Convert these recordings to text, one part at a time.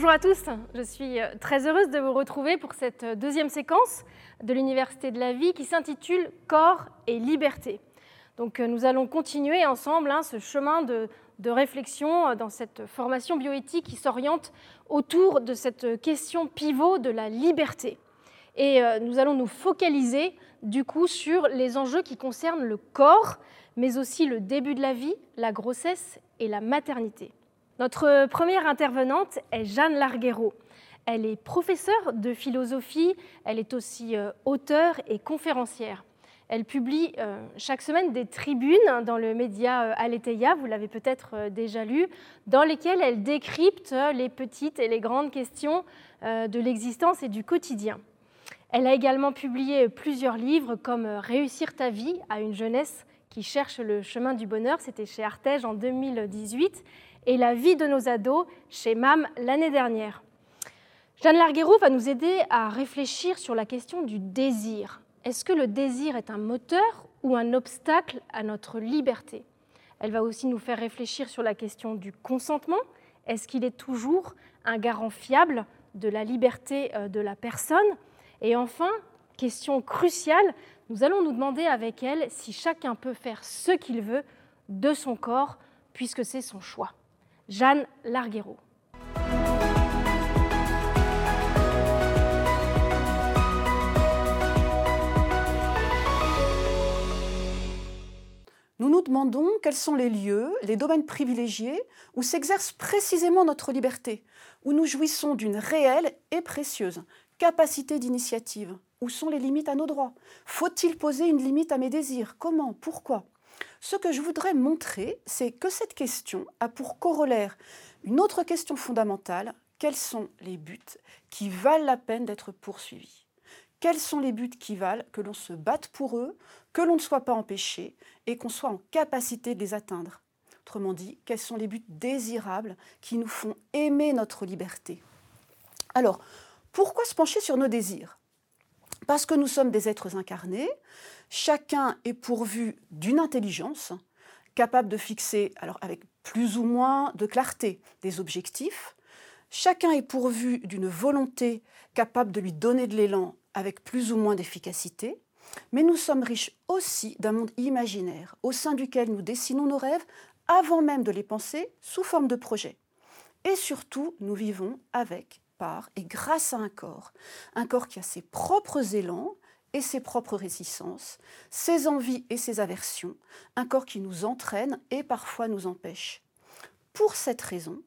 Bonjour à tous, je suis très heureuse de vous retrouver pour cette deuxième séquence de l'Université de la vie qui s'intitule Corps et liberté. Donc nous allons continuer ensemble hein, ce chemin de, de réflexion dans cette formation bioéthique qui s'oriente autour de cette question pivot de la liberté. Et euh, nous allons nous focaliser du coup sur les enjeux qui concernent le corps, mais aussi le début de la vie, la grossesse et la maternité. Notre première intervenante est Jeanne Larguero. Elle est professeure de philosophie, elle est aussi euh, auteure et conférencière. Elle publie euh, chaque semaine des tribunes dans le média Aletheia, vous l'avez peut-être déjà lu, dans lesquelles elle décrypte les petites et les grandes questions de l'existence et du quotidien. Elle a également publié plusieurs livres comme Réussir ta vie à une jeunesse qui cherche le chemin du bonheur, c'était chez Artege en 2018, et La vie de nos ados chez MAM l'année dernière. Jeanne Larguero va nous aider à réfléchir sur la question du désir. Est-ce que le désir est un moteur ou un obstacle à notre liberté? Elle va aussi nous faire réfléchir sur la question du consentement. Est-ce qu'il est toujours un garant fiable de la liberté euh, de la personne? Et enfin, question cruciale, nous allons nous demander avec elle si chacun peut faire ce qu'il veut de son corps, puisque c'est son choix. Jeanne Larguero. Nous nous demandons quels sont les lieux, les domaines privilégiés où s'exerce précisément notre liberté, où nous jouissons d'une réelle et précieuse capacité d'initiative. Où sont les limites à nos droits? Faut-il poser une limite à mes désirs? Comment? Pourquoi? Ce que je voudrais montrer, c'est que cette question a pour corollaire une autre question fondamentale. Quels sont les buts qui valent la peine d'être poursuivis? Quels sont les buts qui valent que l'on se batte pour eux, que l'on ne soit pas empêché et qu'on soit en capacité de les atteindre? Autrement dit, quels sont les buts désirables qui nous font aimer notre liberté? Alors, pourquoi se pencher sur nos désirs? Parce que nous sommes des êtres incarnés, chacun est pourvu d'une intelligence capable de fixer, alors avec plus ou moins de clarté, des objectifs. Chacun est pourvu d'une volonté capable de lui donner de l'élan avec plus ou moins d'efficacité. Mais nous sommes riches aussi d'un monde imaginaire au sein duquel nous dessinons nos rêves avant même de les penser sous forme de projets. Et surtout, nous vivons avec et grâce à un corps. Un corps qui a ses propres élans et ses propres résistances, ses envies et ses aversions. Un corps qui nous entraîne et parfois nous empêche. Pour cette raison,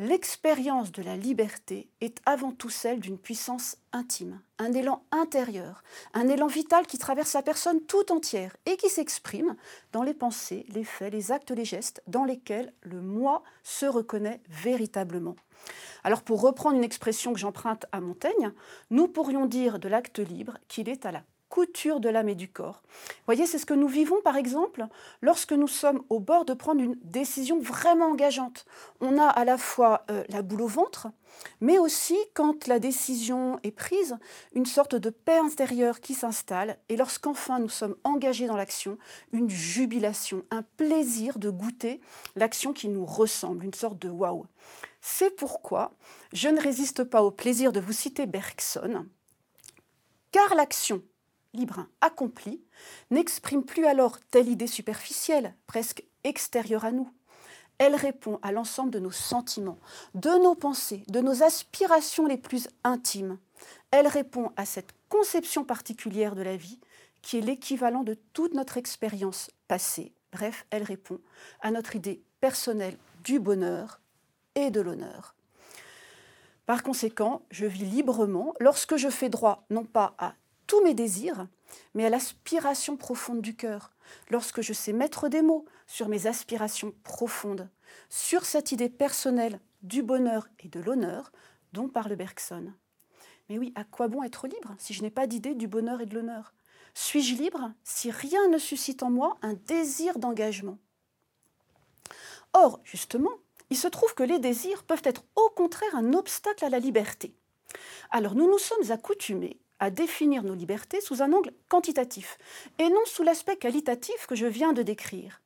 L'expérience de la liberté est avant tout celle d'une puissance intime, un élan intérieur, un élan vital qui traverse la personne tout entière et qui s'exprime dans les pensées, les faits, les actes, les gestes dans lesquels le moi se reconnaît véritablement. Alors pour reprendre une expression que j'emprunte à Montaigne, nous pourrions dire de l'acte libre qu'il est à la couture de l'âme et du corps. Vous voyez, c'est ce que nous vivons par exemple lorsque nous sommes au bord de prendre une décision vraiment engageante. On a à la fois euh, la boule au ventre, mais aussi quand la décision est prise, une sorte de paix intérieure qui s'installe et lorsqu'enfin nous sommes engagés dans l'action, une jubilation, un plaisir de goûter l'action qui nous ressemble, une sorte de waouh. C'est pourquoi je ne résiste pas au plaisir de vous citer Bergson, car l'action libre accompli, n'exprime plus alors telle idée superficielle, presque extérieure à nous. Elle répond à l'ensemble de nos sentiments, de nos pensées, de nos aspirations les plus intimes. Elle répond à cette conception particulière de la vie qui est l'équivalent de toute notre expérience passée. Bref, elle répond à notre idée personnelle du bonheur et de l'honneur. Par conséquent, je vis librement lorsque je fais droit non pas à tous mes désirs, mais à l'aspiration profonde du cœur, lorsque je sais mettre des mots sur mes aspirations profondes, sur cette idée personnelle du bonheur et de l'honneur dont parle Bergson. Mais oui, à quoi bon être libre si je n'ai pas d'idée du bonheur et de l'honneur? Suis-je libre si rien ne suscite en moi un désir d'engagement? Or, justement, il se trouve que les désirs peuvent être au contraire un obstacle à la liberté. Alors nous nous sommes accoutumés à définir nos libertés sous un angle quantitatif et non sous l'aspect qualitatif que je viens de décrire.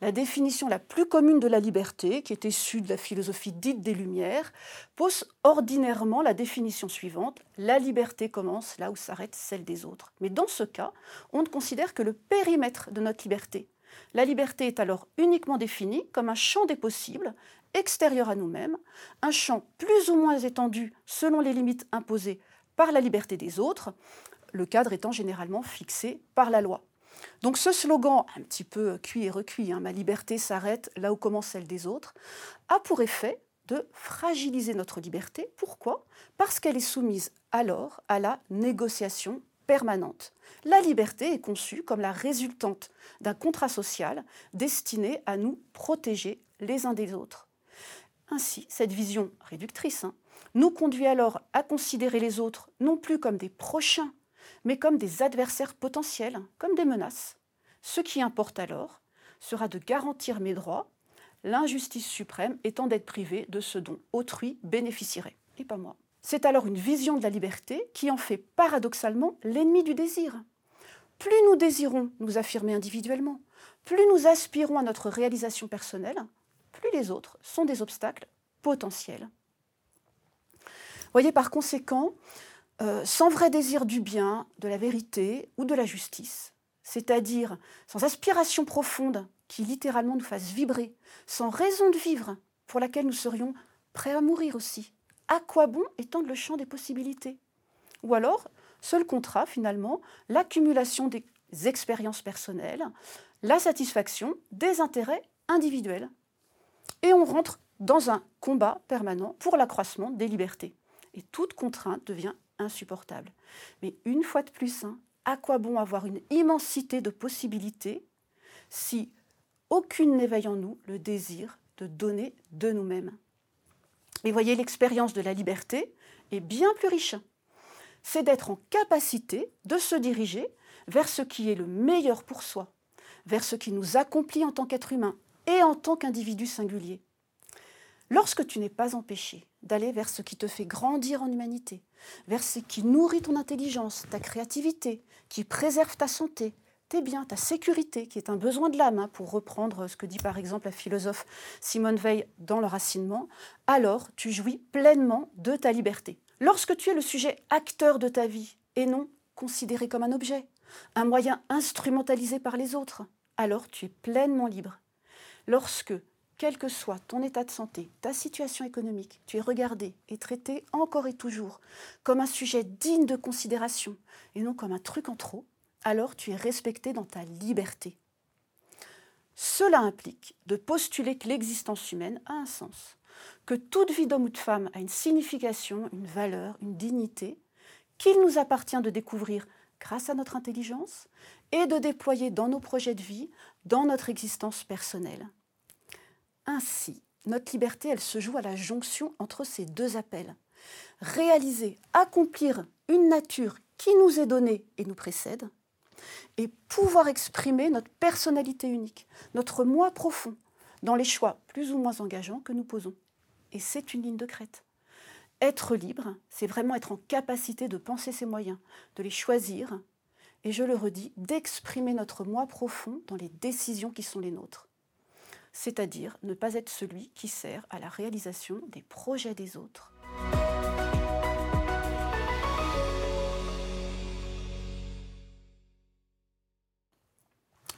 la définition la plus commune de la liberté, qui est issue de la philosophie dite des Lumières, pose ordinairement la définition suivante la liberté commence là où s'arrête celle des autres. Mais dans ce cas, on ne considère que le périmètre de notre liberté. La liberté est alors uniquement définie comme un champ des possibles, extérieur à nous-mêmes, un champ plus ou moins étendu selon les limites imposées par la liberté des autres, le cadre étant généralement fixé par la loi. Donc ce slogan, un petit peu cuit et recuit, hein, ma liberté s'arrête là où commence celle des autres, a pour effet de fragiliser notre liberté. Pourquoi? Parce qu'elle est soumise alors à la négociation permanente. La liberté est conçue comme la résultante d'un contrat social destiné à nous protéger les uns des autres. Ainsi, cette vision réductrice hein, nous conduit alors à considérer les autres non plus comme des prochains mais comme des adversaires potentiels, comme des menaces. Ce qui importe alors sera de garantir mes droits, l'injustice suprême étant d'être privé de ce dont autrui bénéficierait, et pas moi. C'est alors une vision de la liberté qui en fait paradoxalement l'ennemi du désir. Plus nous désirons nous affirmer individuellement, plus nous aspirons à notre réalisation personnelle, plus les autres sont des obstacles potentiels. Voyez par conséquent, euh, sans vrai désir du bien, de la vérité ou de la justice, c'est-à-dire sans aspiration profonde qui littéralement nous fasse vibrer, sans raison de vivre pour laquelle nous serions prêts à mourir aussi. À quoi bon étendre le champ des possibilités? Ou alors, seul contrat finalement, l'accumulation des expériences personnelles, la satisfaction des intérêts individuels. Et on rentre dans un combat permanent pour l'accroissement des libertés. Et toute contrainte devient insupportable. Mais une fois de plus, hein, à quoi bon avoir une immensité de possibilités si aucune n'éveille en nous le désir de donner de nous-mêmes? Et voyez, l'expérience de la liberté est bien plus riche. C'est d'être en capacité de se diriger vers ce qui est le meilleur pour soi, vers ce qui nous accomplit en tant qu'être humain et en tant qu'individu singulier. Lorsque tu n'es pas empêché d'aller vers ce qui te fait grandir en humanité, vers ce qui nourrit ton intelligence, ta créativité, qui préserve ta santé, tes biens, ta sécurité, qui est un besoin de l'âme, hein, pour reprendre ce que dit par exemple la philosophe Simone Veil dans Le Racinement, alors tu jouis pleinement de ta liberté. Lorsque tu es le sujet acteur de ta vie et non considéré comme un objet, un moyen instrumentalisé par les autres, alors tu es pleinement libre. Lorsque quel que soit ton état de santé, ta situation économique, tu es regardé et traité encore et toujours comme un sujet digne de considération et non comme un truc en trop, alors tu es respecté dans ta liberté. Cela implique de postuler que l'existence humaine a un sens, que toute vie d'homme ou de femme a une signification, une valeur, une dignité, qu'il nous appartient de découvrir grâce à notre intelligence et de déployer dans nos projets de vie, dans notre existence personnelle. Ainsi, notre liberté, elle se joue à la jonction entre ces deux appels. Réaliser, accomplir une nature qui nous est donnée et nous précède, et pouvoir exprimer notre personnalité unique, notre moi profond, dans les choix plus ou moins engageants que nous posons. Et c'est une ligne de crête. Être libre, c'est vraiment être en capacité de penser ses moyens, de les choisir, et je le redis, d'exprimer notre moi profond dans les décisions qui sont les nôtres c'est-à-dire ne pas être celui qui sert à la réalisation des projets des autres.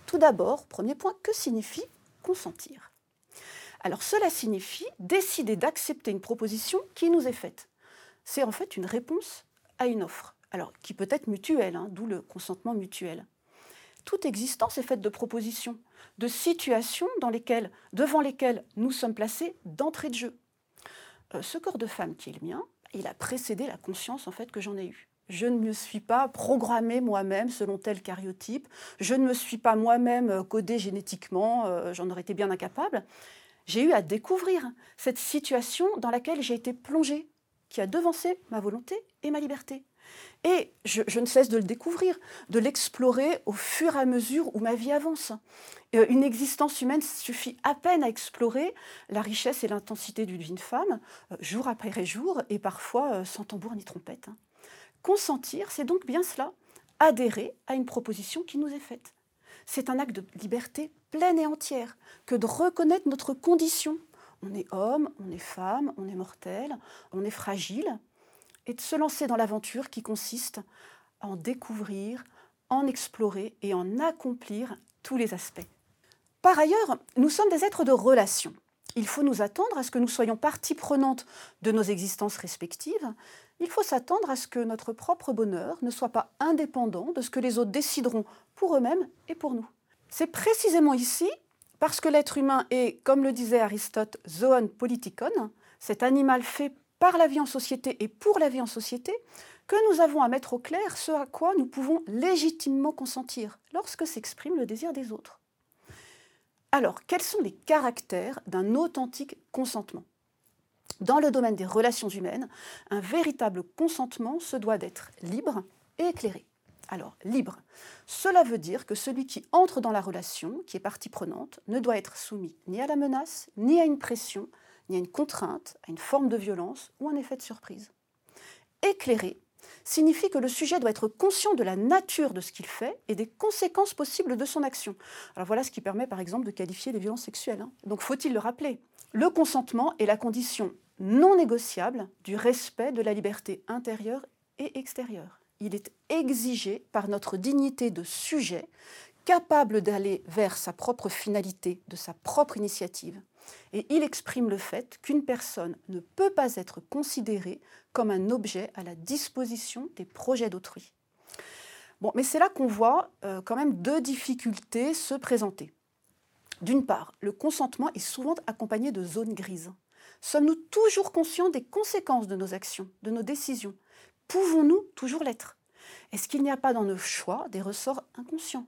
Tout d'abord, premier point, que signifie consentir? Alors cela signifie décider d'accepter une proposition qui nous est faite. C'est en fait une réponse à une offre, alors qui peut être mutuelle, hein, d'où le consentement mutuel toute existence est faite de propositions, de situations dans lesquelles, devant lesquelles nous sommes placés d'entrée de jeu. Euh, ce corps de femme qui est le mien, il a précédé la conscience en fait que j'en ai eue. Je ne me suis pas programmée moi-même selon tel cariotype, je ne me suis pas moi-même euh, codée génétiquement, euh, j'en aurais été bien incapable. J'ai eu à découvrir cette situation dans laquelle j'ai été plongée, qui a devancé ma volonté et ma liberté. Et je, ne cesse de le découvrir, de l'explorer au fur et à mesure où ma vie avance. Euh, une existence humaine suffit à peine à explorer la richesse et l'intensité d'une vie femme, euh, jour après jour, et parfois euh, sans tambour ni trompette. Consentir, c'est donc bien cela, adhérer à une proposition qui nous est faite. c'est un acte de liberté pleine et entière que de reconnaître notre condition. On est homme, on est femme, on est mortel, on est fragile, et de se lancer dans l'aventure qui consiste en découvrir, en explorer et en accomplir tous les aspects. Par ailleurs, nous sommes des êtres de relation. Il faut nous attendre à ce que nous soyons partie prenante de nos existences respectives. Il faut s'attendre à ce que notre propre bonheur ne soit pas indépendant de ce que les autres décideront pour eux-mêmes et pour nous. C'est précisément ici, parce que l'être humain est, comme le disait Aristote, zoon politikon, cet animal fait par la vie en société et pour la vie en société, que nous avons à mettre au clair ce à quoi nous pouvons légitimement consentir lorsque s'exprime le désir des autres. Alors, quels sont les caractères d'un authentique consentement? Dans le domaine des relations humaines, un véritable consentement se doit d'être libre et éclairé. Alors, libre, cela veut dire que celui qui entre dans la relation, qui est partie prenante, ne doit être soumis ni à la menace, ni à une pression, ni à une contrainte, une forme de violence ou un effet de surprise. Éclairé, signifie que le sujet doit être conscient de la nature de ce qu'il fait et des conséquences possibles de son action. Alors voilà ce qui permet par exemple de qualifier les violences sexuelles. Hein. Donc faut-il le rappeler? Le consentement est la condition non négociable du respect de la liberté intérieure et extérieure. Il est exigé par notre dignité de sujet, capable d'aller vers sa propre finalité, de sa propre initiative. Et il exprime le fait qu'une personne ne peut pas être considérée comme un objet à la disposition des projets d'autrui. Mais c'est là qu'on voit euh, quand même deux difficultés se présenter. D'une part, le consentement est souvent accompagné de zones grises. Sommes-nous toujours conscients des conséquences de nos actions, de nos décisions? Pouvons-nous toujours l'être? Est-ce qu'il n'y a pas dans nos choix des ressorts inconscients?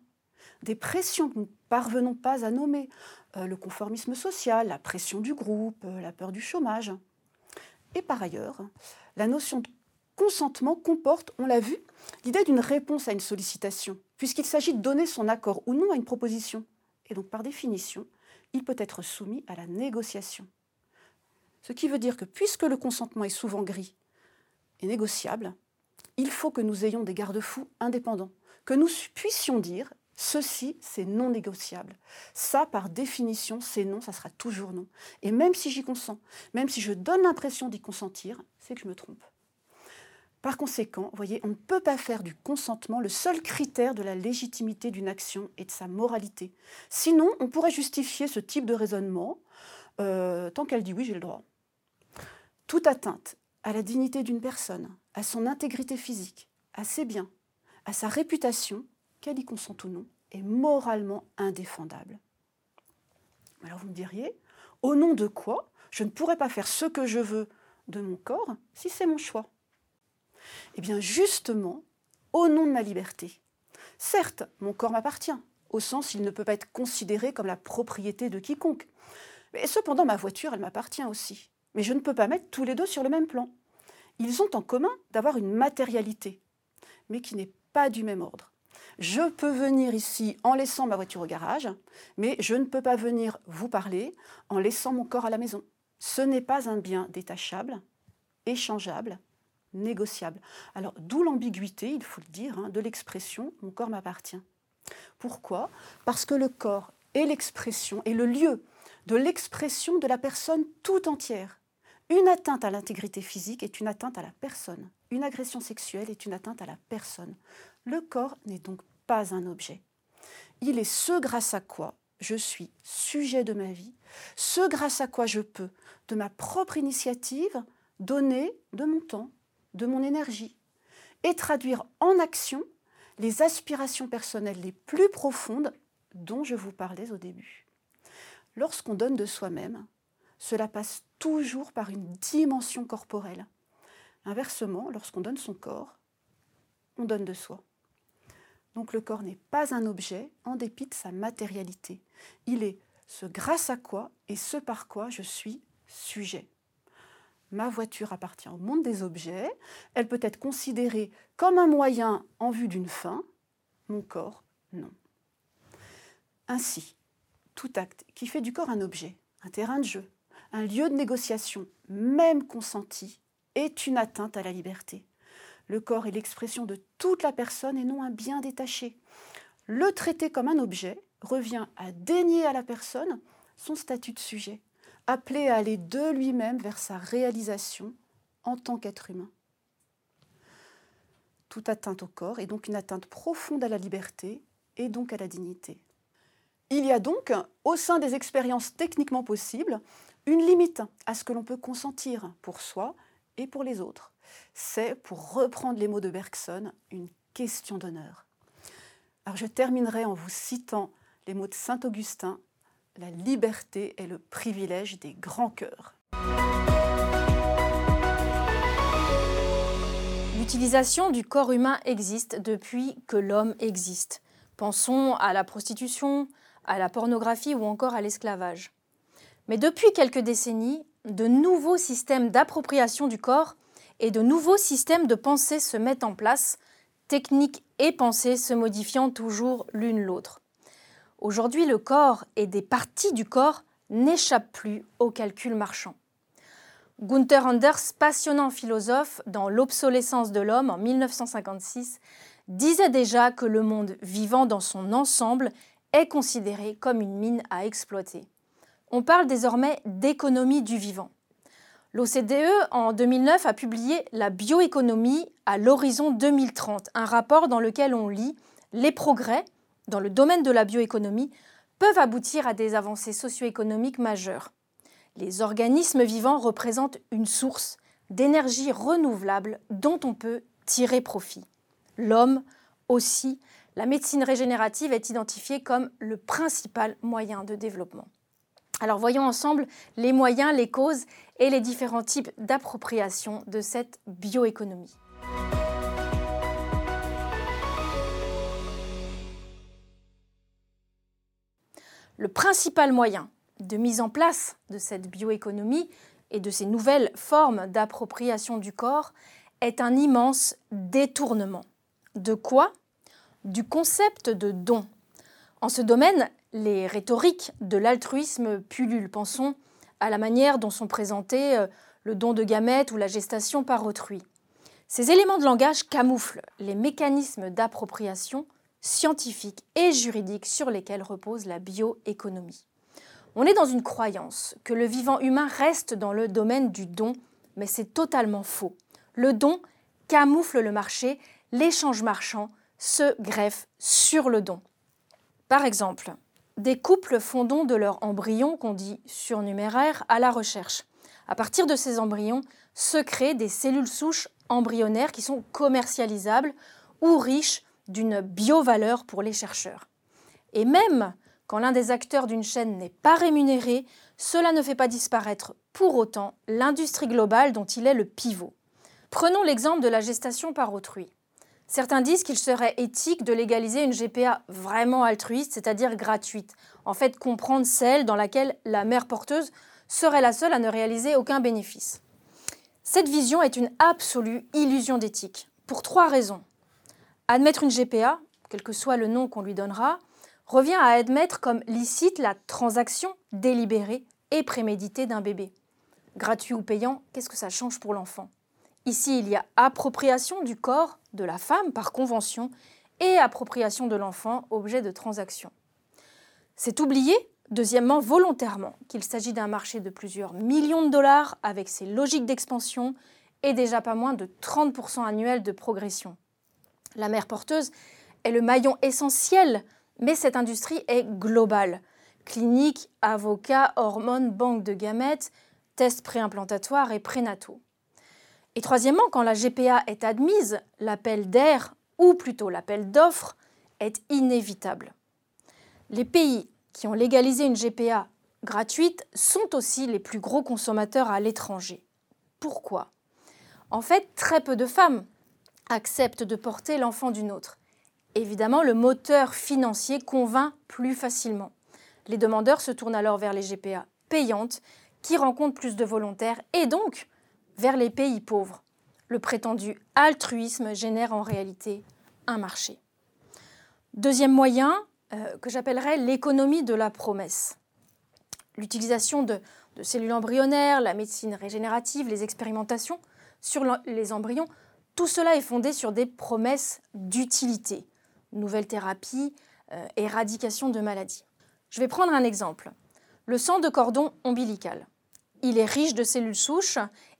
Des pressions que nous ne parvenons pas à nommer euh, Le conformisme social, la pression du groupe, euh, la peur du chômage Et par ailleurs, la notion de consentement comporte, on l'a vu, l'idée d'une réponse à une sollicitation, puisqu'il s'agit de donner son accord ou non à une proposition. Et donc, par définition, il peut être soumis à la négociation. Ce qui veut dire que puisque le consentement est souvent gris et négociable, il faut que nous ayons des garde-fous indépendants, que nous puissions dire ceci, c'est non négociable. Ça, par définition, c'est non, ça sera toujours non. Et même si j'y consens, même si je donne l'impression d'y consentir, c'est que je me trompe. Par conséquent, voyez, on ne peut pas faire du consentement le seul critère de la légitimité d'une action et de sa moralité. Sinon, on pourrait justifier ce type de raisonnement euh, tant qu'elle dit oui, j'ai le droit. Toute atteinte à la dignité d'une personne, à son intégrité physique, à ses biens, à sa réputation, qu'elle y consente ou non, est moralement indéfendable. Alors vous me diriez, au nom de quoi je ne pourrais pas faire ce que je veux de mon corps si c'est mon choix? Eh bien justement, au nom de ma liberté. Certes, mon corps m'appartient, au sens il ne peut pas être considéré comme la propriété de quiconque. Mais cependant, ma voiture, elle m'appartient aussi. Mais je ne peux pas mettre tous les deux sur le même plan. Ils ont en commun d'avoir une matérialité, mais qui n'est pas du même ordre. Je peux venir ici en laissant ma voiture au garage, mais je ne peux pas venir vous parler en laissant mon corps à la maison. Ce n'est pas un bien détachable, échangeable, négociable. Alors d'où l'ambiguïté, il faut le dire, hein, de l'expression mon corps m'appartient. Pourquoi? Parce que le corps est l'expression, est le lieu de l'expression de la personne tout entière. Une atteinte à l'intégrité physique est une atteinte à la personne. Une agression sexuelle est une atteinte à la personne. Le corps n'est donc pas un objet. Il est ce grâce à quoi je suis sujet de ma vie, ce grâce à quoi je peux, de ma propre initiative, donner de mon temps, de mon énergie, et traduire en action les aspirations personnelles les plus profondes dont je vous parlais au début. Lorsqu'on donne de soi-même, cela passe toujours par une dimension corporelle. Inversement, lorsqu'on donne son corps, on donne de soi. Donc le corps n'est pas un objet en dépit de sa matérialité. Il est ce grâce à quoi et ce par quoi je suis sujet. Ma voiture appartient au monde des objets, elle peut être considérée comme un moyen en vue d'une fin, mon corps, non. Ainsi, tout acte qui fait du corps un objet, un terrain de jeu, un lieu de négociation, même consenti, est une atteinte à la liberté. Le corps est l'expression de toute la personne et non un bien détaché. Le traiter comme un objet revient à dénier à la personne son statut de sujet, appelé à aller de lui-même vers sa réalisation en tant qu'être humain. Toute atteinte au corps est donc une atteinte profonde à la liberté et donc à la dignité. Il y a donc, au sein des expériences techniquement possibles, une limite à ce que l'on peut consentir pour soi et pour les autres. C'est, pour reprendre les mots de Bergson, une question d'honneur. Alors je terminerai en vous citant les mots de Saint Augustin La liberté est le privilège des grands cœurs. L'utilisation du corps humain existe depuis que l'homme existe. Pensons à la prostitution, à la pornographie ou encore à l'esclavage. Mais depuis quelques décennies, de nouveaux systèmes d'appropriation du corps et de nouveaux systèmes de pensée se mettent en place, techniques et pensées se modifiant toujours l'une l'autre. Aujourd'hui, le corps et des parties du corps n'échappent plus au calcul marchand. Gunther Anders, passionnant philosophe dans L'obsolescence de l'homme en 1956, disait déjà que le monde vivant dans son ensemble est considéré comme une mine à exploiter. On parle désormais d'économie du vivant. L'OCDE, en 2009, a publié La bioéconomie à l'horizon 2030, un rapport dans lequel on lit Les progrès dans le domaine de la bioéconomie peuvent aboutir à des avancées socio-économiques majeures. Les organismes vivants représentent une source d'énergie renouvelable dont on peut tirer profit. L'homme aussi la médecine régénérative est identifiée comme le principal moyen de développement. Alors voyons ensemble les moyens, les causes et les différents types d'appropriation de cette bioéconomie. Le principal moyen de mise en place de cette bioéconomie et de ces nouvelles formes d'appropriation du corps est un immense détournement. De quoi? Du concept de don. En ce domaine, les rhétoriques de l'altruisme pullulent. Pensons à la manière dont sont présentés euh, le don de gamètes ou la gestation par autrui. Ces éléments de langage camouflent les mécanismes d'appropriation scientifiques et juridiques sur lesquels repose la bioéconomie. On est dans une croyance que le vivant humain reste dans le domaine du don, mais c'est totalement faux. Le don camoufle le marché, l'échange marchand, se greffent sur le don. Par exemple, des couples font don de leur embryon, qu'on dit surnuméraire, à la recherche. À partir de ces embryons se créent des cellules souches embryonnaires qui sont commercialisables ou riches d'une bio-valeur pour les chercheurs. Et même quand l'un des acteurs d'une chaîne n'est pas rémunéré, cela ne fait pas disparaître pour autant l'industrie globale dont il est le pivot. Prenons l'exemple de la gestation par autrui. Certains disent qu'il serait éthique de légaliser une GPA vraiment altruiste, c'est-à-dire gratuite. En fait, comprendre celle dans laquelle la mère porteuse serait la seule à ne réaliser aucun bénéfice. Cette vision est une absolue illusion d'éthique, pour trois raisons. Admettre une GPA, quel que soit le nom qu'on lui donnera, revient à admettre comme licite la transaction délibérée et préméditée d'un bébé. Gratuit ou payant, qu'est-ce que ça change pour l'enfant? Ici, il y a appropriation du corps de la femme par convention et appropriation de l'enfant, objet de transaction. C'est oublié, deuxièmement, volontairement, qu'il s'agit d'un marché de plusieurs millions de dollars avec ses logiques d'expansion et déjà pas moins de 30% annuels de progression. La mère porteuse est le maillon essentiel, mais cette industrie est globale. Cliniques, avocats, hormones, banques de gamètes, tests préimplantatoires et prénataux. Et troisièmement, quand la GPA est admise, l'appel d'air, ou plutôt l'appel d'offres, est inévitable. Les pays qui ont légalisé une GPA gratuite sont aussi les plus gros consommateurs à l'étranger. Pourquoi? En fait, très peu de femmes acceptent de porter l'enfant d'une autre. Évidemment, le moteur financier convainc plus facilement. Les demandeurs se tournent alors vers les GPA payantes qui rencontrent plus de volontaires et donc vers les pays pauvres. Le prétendu altruisme génère en réalité un marché. Deuxième moyen, euh, que j'appellerais l'économie de la promesse. L'utilisation de, cellules embryonnaires, la médecine régénérative, les expérimentations sur les embryons, tout cela est fondé sur des promesses d'utilité. Nouvelles thérapies, éradication de maladies. Je vais prendre un exemple. Le sang de cordon ombilical. Il est riche de cellules souches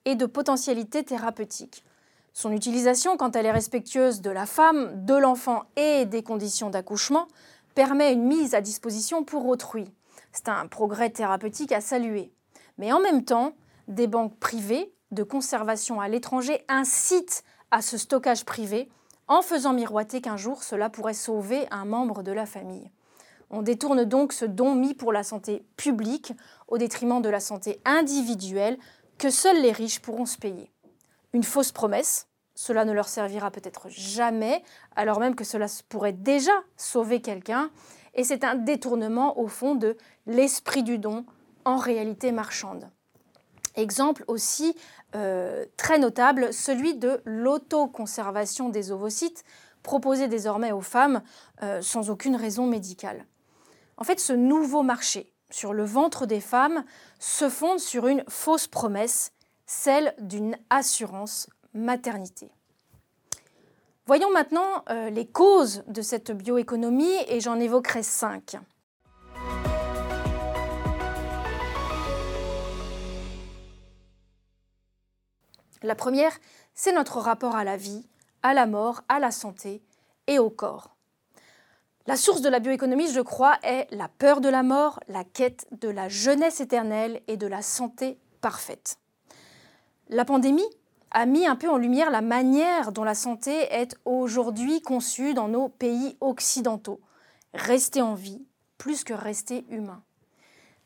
et de potentialités thérapeutiques. Son utilisation, quand elle est respectueuse de la femme, de l'enfant et des conditions d'accouchement, permet une mise à disposition pour autrui. C'est un progrès thérapeutique à saluer. Mais en même temps, des banques privées de conservation à l'étranger incitent à ce stockage privé en faisant miroiter qu'un jour cela pourrait sauver un membre de la famille. On détourne donc ce don mis pour la santé publique au détriment de la santé individuelle que seuls les riches pourront se payer. Une fausse promesse, cela ne leur servira peut-être jamais, alors même que cela pourrait déjà sauver quelqu'un, et c'est un détournement au fond de l'esprit du don en réalité marchande. Exemple aussi euh, très notable, celui de l'autoconservation des ovocytes proposé désormais aux femmes euh, sans aucune raison médicale. En fait, ce nouveau marché sur le ventre des femmes se fonde sur une fausse promesse, celle d'une assurance maternité. Voyons maintenant euh, les causes de cette bioéconomie et j'en évoquerai cinq. La première, c'est notre rapport à la vie, à la mort, à la santé et au corps. La source de la bioéconomie, je crois, est la peur de la mort, la quête de la jeunesse éternelle et de la santé parfaite. La pandémie a mis un peu en lumière la manière dont la santé est aujourd'hui conçue dans nos pays occidentaux. Rester en vie plus que rester humain.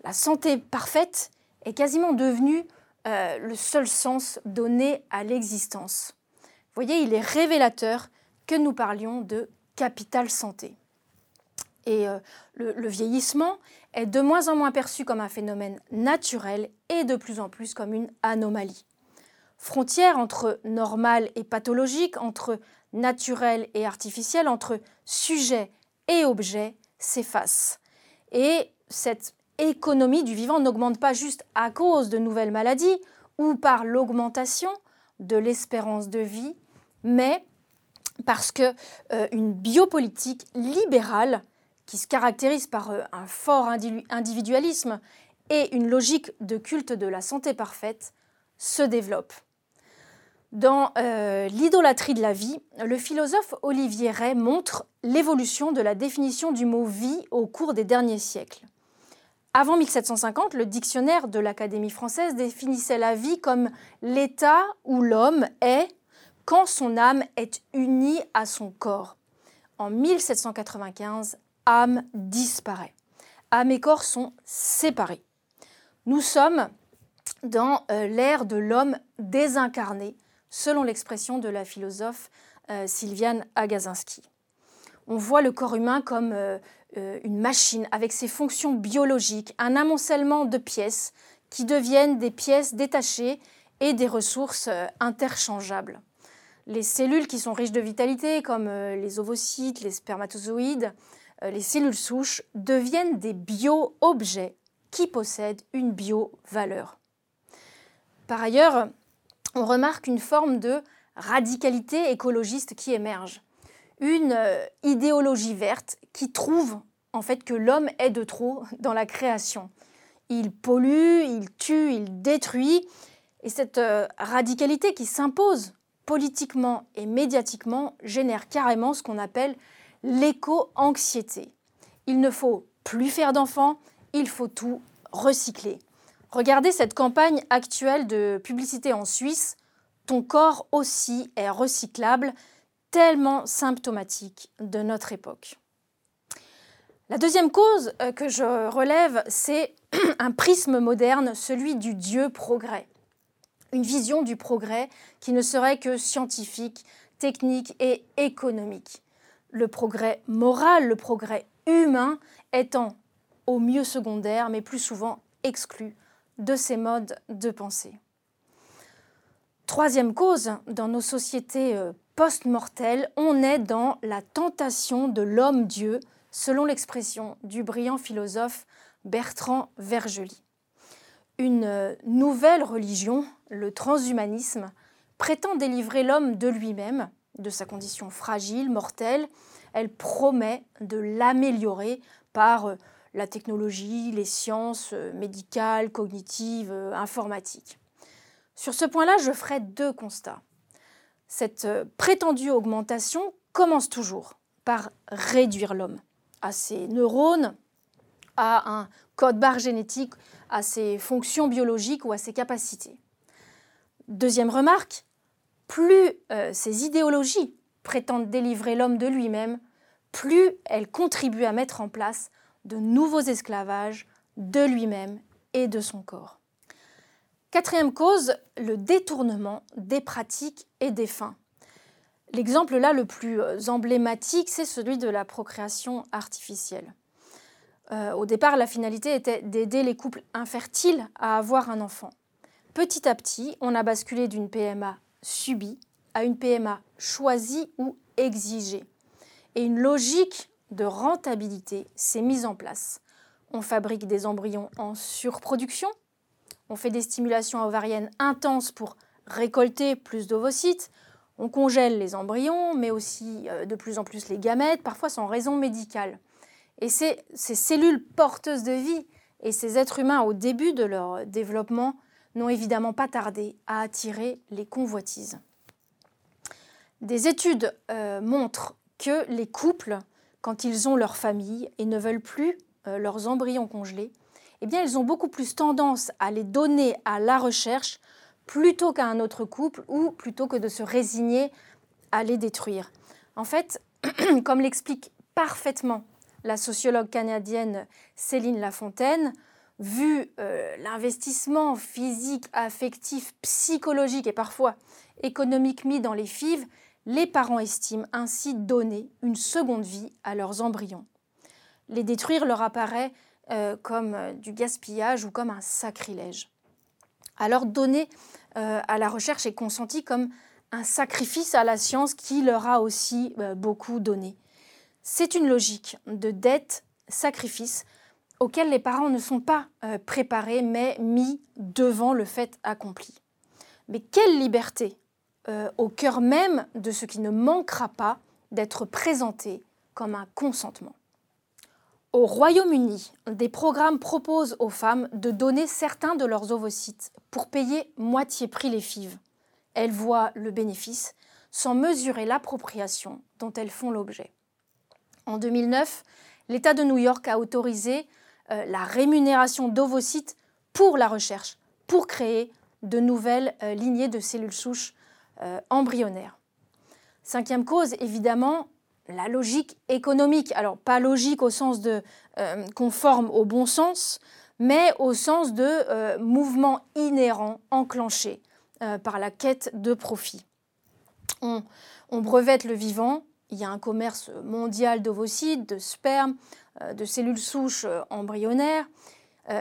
La santé parfaite est quasiment devenue euh, le seul sens donné à l'existence. Vous voyez, il est révélateur que nous parlions de capital santé. Et euh, le, vieillissement est de moins en moins perçu comme un phénomène naturel et de plus en plus comme une anomalie. Frontière entre normal et pathologique, entre naturel et artificiel, entre sujet et objet s'efface. Et cette économie du vivant n'augmente pas juste à cause de nouvelles maladies ou par l'augmentation de l'espérance de vie, mais parce que euh, une biopolitique libérale qui se caractérise par euh, un fort individualisme et une logique de culte de la santé parfaite se développe. Dans euh, L'idolâtrie de la vie, le philosophe Olivier Ray montre l'évolution de la définition du mot vie au cours des derniers siècles. Avant 1750, le dictionnaire de l'Académie française définissait la vie comme l'état où l'homme est quand son âme est unie à son corps. En 1795, âme disparaît. Âme et corps sont séparés. Nous sommes dans euh, l'ère de l'homme désincarné, selon l'expression de la philosophe euh, Sylviane Agazinski. On voit le corps humain comme euh, une machine avec ses fonctions biologiques, un amoncellement de pièces qui deviennent des pièces détachées et des ressources interchangeables. Les cellules qui sont riches de vitalité, comme les ovocytes, les spermatozoïdes, les cellules souches deviennent des bio-objets qui possèdent une bio-valeur. Par ailleurs, on remarque une forme de radicalité écologiste qui émerge. Une euh, idéologie verte qui trouve en fait que l'homme est de trop dans la création. Il pollue, il tue, il détruit. Et cette euh, radicalité qui s'impose politiquement et médiatiquement génère carrément ce qu'on appelle l'éco-anxiété. Il ne faut plus faire d'enfants, il faut tout recycler. Regardez cette campagne actuelle de publicité en Suisse. Ton corps aussi est recyclable, tellement symptomatique de notre époque. La deuxième cause euh, que je relève, c'est un prisme moderne, celui du Dieu progrès. Une vision du progrès qui ne serait que scientifique, technique et économique le progrès moral, le progrès humain étant au mieux secondaire, mais plus souvent exclu de ces modes de pensée. Troisième cause, dans nos sociétés euh, post-mortelles, on est dans la tentation de l'homme-dieu, selon l'expression du brillant philosophe Bertrand Vergely. Une euh, nouvelle religion, le transhumanisme, prétend délivrer l'homme de lui-même, de sa condition fragile, mortelle, elle promet de l'améliorer par euh, la technologie, les sciences euh, médicales, cognitives, euh, informatiques. Sur ce point-là, je ferai deux constats. Cette prétendue augmentation commence toujours par réduire l'homme à ses neurones, à un code barre génétique, à ses fonctions biologiques ou à ses capacités. Deuxième remarque, plus ces idéologies prétendent délivrer l'homme de lui-même, plus elles contribuent à mettre en place de nouveaux esclavages de lui-même et de son corps. Quatrième cause, le détournement des pratiques et des fins. L'exemple là le plus euh, emblématique, c'est celui de la procréation artificielle. Euh, au départ, la finalité était d'aider les couples infertiles à avoir un enfant. Petit à petit, on a basculé d'une PMA subie à une PMA choisie ou exigée. Et une logique de rentabilité s'est mise en place. On fabrique des embryons en surproduction, on fait des stimulations ovariennes intenses pour récolter plus d'ovocytes, on congèle les embryons, mais aussi euh, de plus en plus les gamètes, parfois sans raison médicale. Et ces cellules porteuses de vie et ces êtres humains au début de leur développement n'ont évidemment pas tardé à attirer les convoitises. Des études euh, montrent que les couples, quand ils ont leur famille et ne veulent plus euh, leurs embryons congelés, eh bien, ils ont beaucoup plus tendance à les donner à la recherche plutôt qu'à un autre couple ou plutôt que de se résigner à les détruire. En fait, comme l'explique parfaitement la sociologue canadienne Céline Lafontaine, vu euh, l'investissement physique, affectif, psychologique et parfois économique mis dans les FIV, les parents estiment ainsi donner une seconde vie à leurs embryons. Les détruire leur apparaît euh, comme euh, du gaspillage ou comme un sacrilège. Alors donner à la recherche est consenti comme un sacrifice à la science qui leur a aussi beaucoup donné. C'est une logique de dette, auquel les parents ne sont pas préparés mais mis devant le fait accompli. Mais quelle liberté euh, au cœur même de ce qui ne manquera pas d'être présenté comme un consentement. Au Royaume-Uni, des programmes proposent aux femmes de donner certains de leurs ovocytes pour payer moitié prix les fives. Elles voient le bénéfice sans mesurer l'appropriation dont elles font l'objet. En 2009, l'État de New York a autorisé euh, la rémunération d'ovocytes pour la recherche, pour créer de nouvelles euh, lignées de cellules souches euh, embryonnaire. Cinquième cause, évidemment, la logique économique. Alors, pas logique au sens de conforme au bon sens, mais au sens de mouvement inhérent enclenché par la quête de profit. On, on, brevette le vivant, il y a un commerce mondial d'ovocytes, de sperme, de cellules souches embryonnaires.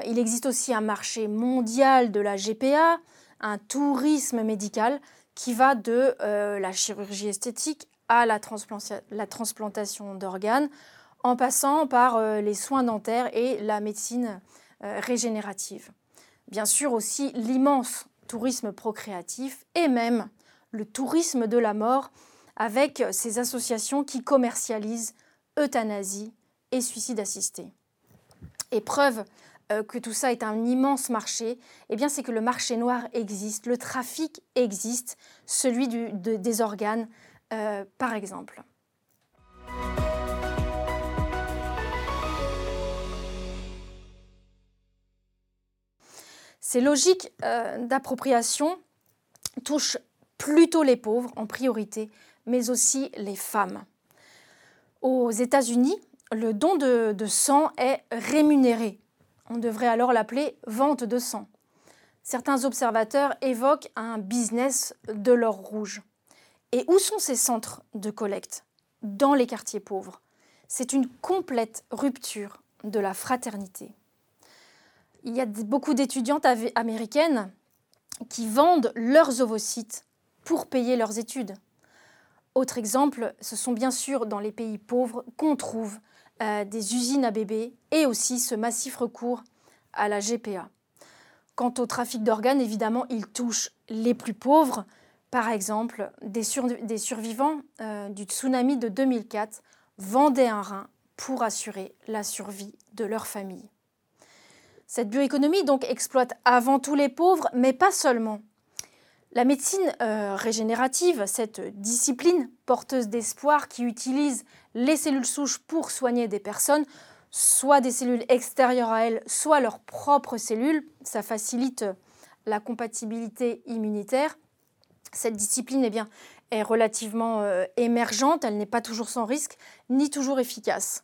il existe aussi un marché mondial de la GPA, un tourisme médical qui va de euh, la chirurgie esthétique à la, transplantation d'organes, en passant par euh, les soins dentaires et la médecine euh, régénérative. Bien sûr aussi l'immense tourisme procréatif et même le tourisme de la mort avec ces associations qui commercialisent euthanasie et suicide assisté. Et preuve euh, que tout ça est un immense marché, eh bien c'est que le marché noir existe, le trafic existe, celui des organes euh, par exemple. Ces logiques euh, d'appropriation touchent plutôt les pauvres en priorité, mais aussi les femmes. Aux États-Unis, le don de sang est rémunéré on devrait alors l'appeler vente de sang. Certains observateurs évoquent un business de l'or rouge. Et où sont ces centres de collecte? Dans les quartiers pauvres. C'est une complète rupture de la fraternité. Il y a beaucoup d'étudiantes américaines qui vendent leurs ovocytes pour payer leurs études. Autre exemple, ce sont bien sûr dans les pays pauvres qu'on trouve euh, des usines à bébés et aussi ce massif recours à la GPA. Quant au trafic d'organes, évidemment, il touche les plus pauvres. Par exemple, des, survivants euh, du tsunami de 2004 vendaient un rein pour assurer la survie de leur famille. Cette bioéconomie donc exploite avant tout les pauvres, mais pas seulement. La médecine euh, régénérative, cette discipline porteuse d'espoir qui utilise les cellules souches pour soigner des personnes, soit des cellules extérieures à elles, soit leurs propres cellules, ça facilite la compatibilité immunitaire. Cette discipline eh bien, est relativement euh, émergente, elle n'est pas toujours sans risque, ni toujours efficace.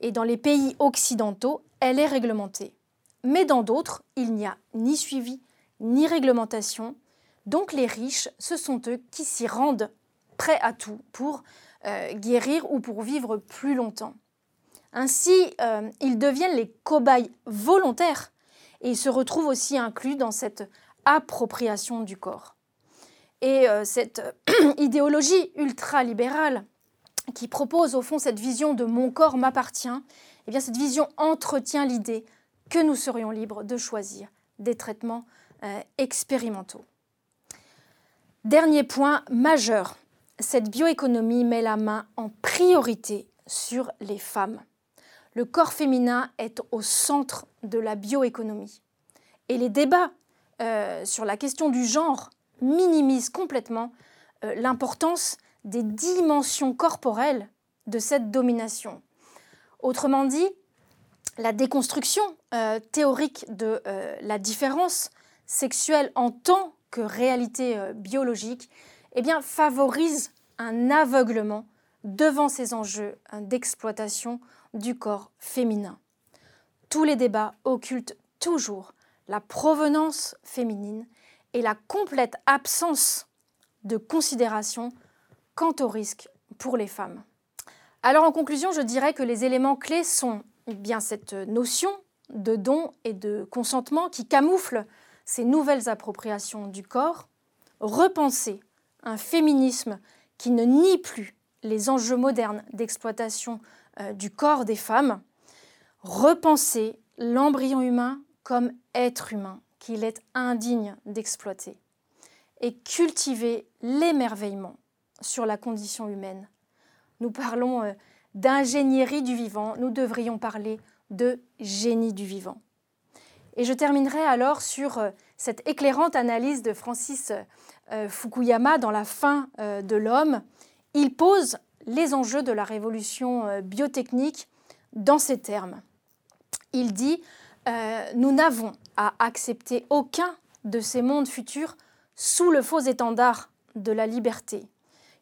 Et dans les pays occidentaux, elle est réglementée. Mais dans d'autres, il n'y a ni suivi, ni réglementation, donc les riches, ce sont eux qui s'y rendent prêts à tout pour euh, guérir ou pour vivre plus longtemps. Ainsi, euh, ils deviennent les cobayes volontaires et ils se retrouvent aussi inclus dans cette appropriation du corps. Et euh, cette idéologie ultralibérale qui propose au fond cette vision de mon corps m'appartient, eh bien cette vision entretient l'idée que nous serions libres de choisir des traitements expérimentaux. Dernier point majeur, cette bioéconomie met la main en priorité sur les femmes. Le corps féminin est au centre de la bioéconomie. Et les débats euh, sur la question du genre minimisent complètement euh, l'importance des dimensions corporelles de cette domination. Autrement dit, la déconstruction euh, théorique de la différence sexuelle en tant que réalité biologique, eh bien, favorise un aveuglement devant ces enjeux d'exploitation du corps féminin. Tous les débats occultent toujours la provenance féminine et la complète absence de considération quant au risque pour les femmes. Alors en conclusion, je dirais que les éléments clés sont bien cette notion de don et de consentement qui camoufle ces nouvelles appropriations du corps, repenser un féminisme qui ne nie plus les enjeux modernes d'exploitation euh, du corps des femmes, repenser l'embryon humain comme être humain qu'il est indigne d'exploiter, et cultiver l'émerveillement sur la condition humaine. Nous parlons euh, d'ingénierie du vivant, nous devrions parler de génie du vivant. Et je terminerai alors sur euh, cette éclairante analyse de Francis euh, Fukuyama dans La fin euh, de l'homme. Il pose les enjeux de la révolution biotechnique dans ces termes. Il dit Nous n'avons à accepter aucun de ces mondes futurs sous le faux étendard de la liberté,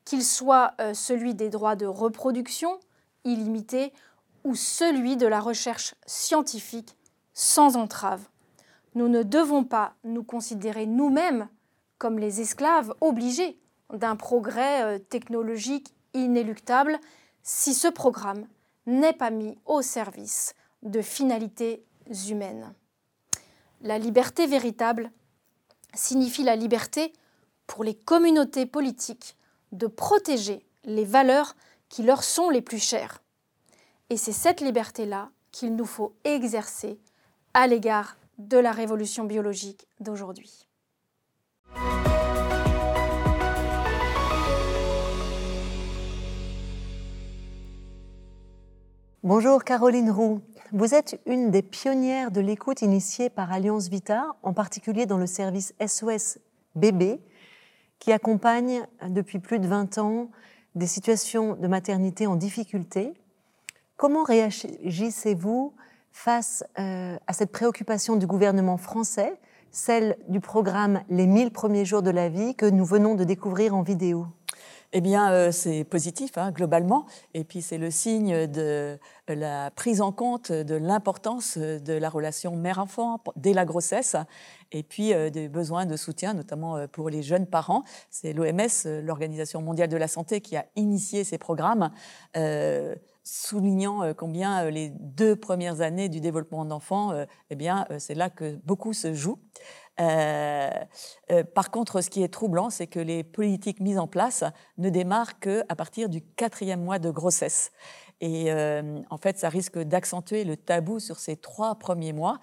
qu'il soit celui des droits de reproduction illimités ou celui de la recherche scientifique sans entrave. Nous ne devons pas nous considérer nous-mêmes comme les esclaves obligés d'un progrès euh, technologique inéluctable si ce programme n'est pas mis au service de finalités humaines. La liberté véritable signifie la liberté pour les communautés politiques de protéger les valeurs qui leur sont les plus chères. Et c'est cette liberté-là qu'il nous faut exercer à l'égard de la révolution biologique d'aujourd'hui. Bonjour Caroline Roux. Vous êtes une des pionnières de l'écoute initiée par Alliance Vita, en particulier dans le service SOS Bébé, qui accompagne depuis plus de 20 ans des situations de maternité en difficulté. Comment réagissez-vous face euh, à cette préoccupation du gouvernement français, celle du programme Les 1000 premiers jours de la vie que nous venons de découvrir en vidéo eh bien, euh, c'est positif, hein, globalement. Et puis, c'est le signe de la prise en compte de l'importance de la relation mère-enfant dès la grossesse. Et puis, euh, des besoins de soutien, notamment pour les jeunes parents. C'est l'OMS, l'Organisation mondiale de la santé, qui a initié ces programmes soulignant euh, combien euh, les deux premières années du développement d'enfants, euh, eh bien, c'est là que beaucoup se joue. par contre, ce qui est troublant, c'est que les politiques mises en place ne démarrent qu'à partir du quatrième mois de grossesse. Et en fait, ça risque d'accentuer le tabou sur ces trois premiers mois,